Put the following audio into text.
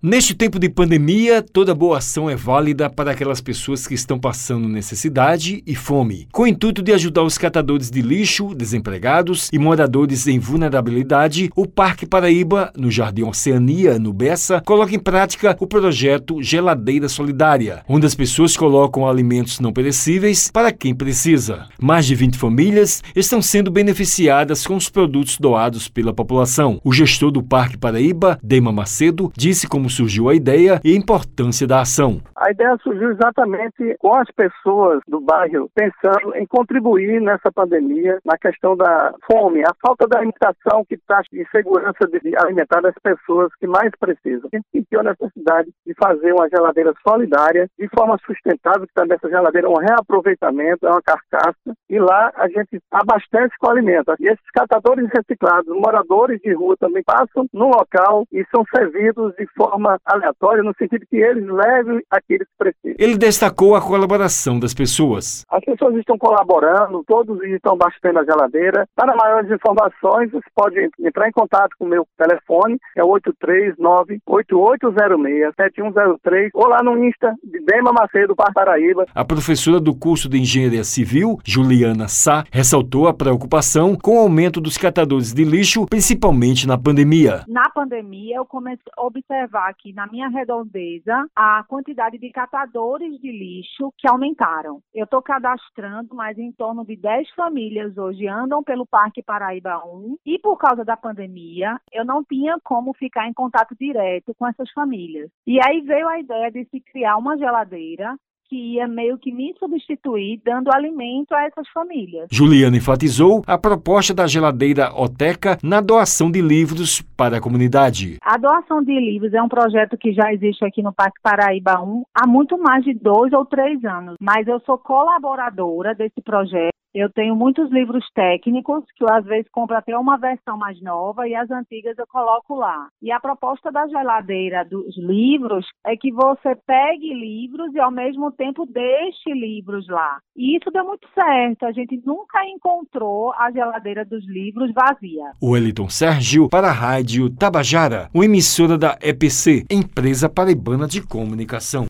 Neste tempo de pandemia, toda boa ação é válida para aquelas pessoas que estão passando necessidade e fome. Com o intuito de ajudar os catadores de lixo, desempregados e moradores em vulnerabilidade, o Parque Paraíba, no Jardim Oceania, no Bessa, coloca em prática o projeto Geladeira Solidária, onde as pessoas colocam alimentos não perecíveis para quem precisa. Mais de 20 famílias estão sendo beneficiadas com os produtos doados pela população. O gestor do Parque Paraíba, Deima Macedo, disse como como surgiu a ideia e a importância da ação. A ideia surgiu exatamente com as pessoas do bairro pensando em contribuir nessa pandemia, na questão da fome, a falta da alimentação que está de segurança de alimentar as pessoas que mais precisam. A gente sentiu a necessidade de fazer uma geladeira solidária de forma sustentável, que também essa geladeira é um reaproveitamento, é uma carcaça, e lá a gente abastece com alimento. E esses catadores reciclados, moradores de rua também passam no local e são servidos de forma forma aleatória, no sentido que eles levem aqueles que precisam. Ele destacou a colaboração das pessoas. As pessoas estão colaborando, todos estão abastecendo a geladeira. Para maiores informações, você pode entrar em contato com o meu telefone, é 839-8806-7103, ou lá no Insta de Dema Macedo, Paraíba. A professora do curso de Engenharia Civil, Juliana Sá, ressaltou a preocupação com o aumento dos catadores de lixo, principalmente na pandemia. Na pandemia, eu comecei a aqui na minha redondeza a quantidade de catadores de lixo que aumentaram. Eu estou cadastrando, mas em torno de 10 famílias hoje andam pelo Parque Paraíba 1 e por causa da pandemia, eu não tinha como ficar em contato direto com essas famílias. E aí veio a ideia de se criar uma geladeira que ia meio que me substituir, dando alimento a essas famílias. Juliana enfatizou a proposta da geladeira Oteca na doação de livros para a comunidade. A doação de livros é um projeto que já existe aqui no Parque Paraíba 1 há muito mais de dois ou três anos, mas eu sou colaboradora desse projeto eu tenho muitos livros técnicos que eu às vezes compro até uma versão mais nova e as antigas eu coloco lá. E a proposta da geladeira dos livros é que você pegue livros e ao mesmo tempo deixe livros lá. E isso deu muito certo. A gente nunca encontrou a geladeira dos livros vazia. O Eliton Sérgio para a Rádio Tabajara, uma emissora da EPC, Empresa Paraibana de Comunicação.